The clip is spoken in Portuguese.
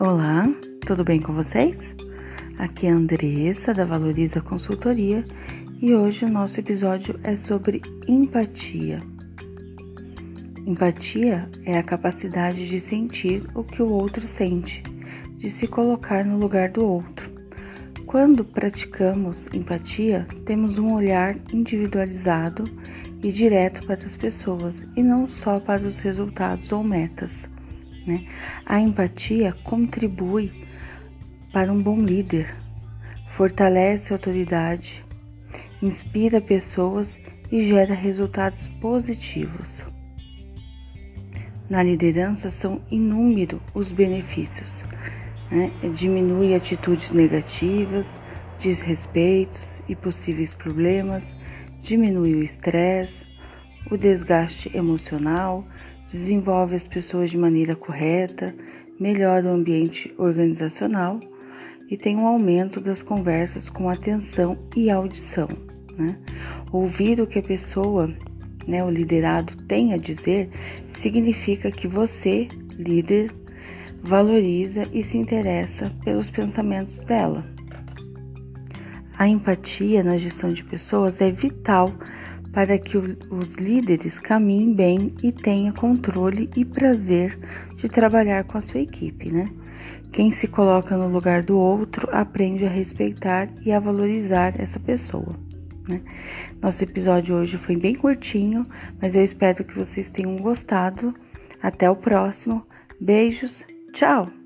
Olá, tudo bem com vocês? Aqui é a Andressa da Valoriza Consultoria e hoje o nosso episódio é sobre empatia. Empatia é a capacidade de sentir o que o outro sente, de se colocar no lugar do outro. Quando praticamos empatia, temos um olhar individualizado e direto para as pessoas e não só para os resultados ou metas. Né? A empatia contribui para um bom líder, fortalece a autoridade, inspira pessoas e gera resultados positivos. Na liderança são inúmeros os benefícios. Né? Diminui atitudes negativas, desrespeitos e possíveis problemas, diminui o estresse, o desgaste emocional, desenvolve as pessoas de maneira correta, melhora o ambiente organizacional e tem um aumento das conversas com atenção e audição. Né? Ouvir o que a pessoa, né, o liderado, tem a dizer significa que você, líder, valoriza e se interessa pelos pensamentos dela. A empatia na gestão de pessoas é vital para que os líderes caminhem bem e tenham controle e prazer de trabalhar com a sua equipe, né? Quem se coloca no lugar do outro aprende a respeitar e a valorizar essa pessoa. Né? Nosso episódio hoje foi bem curtinho, mas eu espero que vocês tenham gostado. Até o próximo. Beijos, tchau!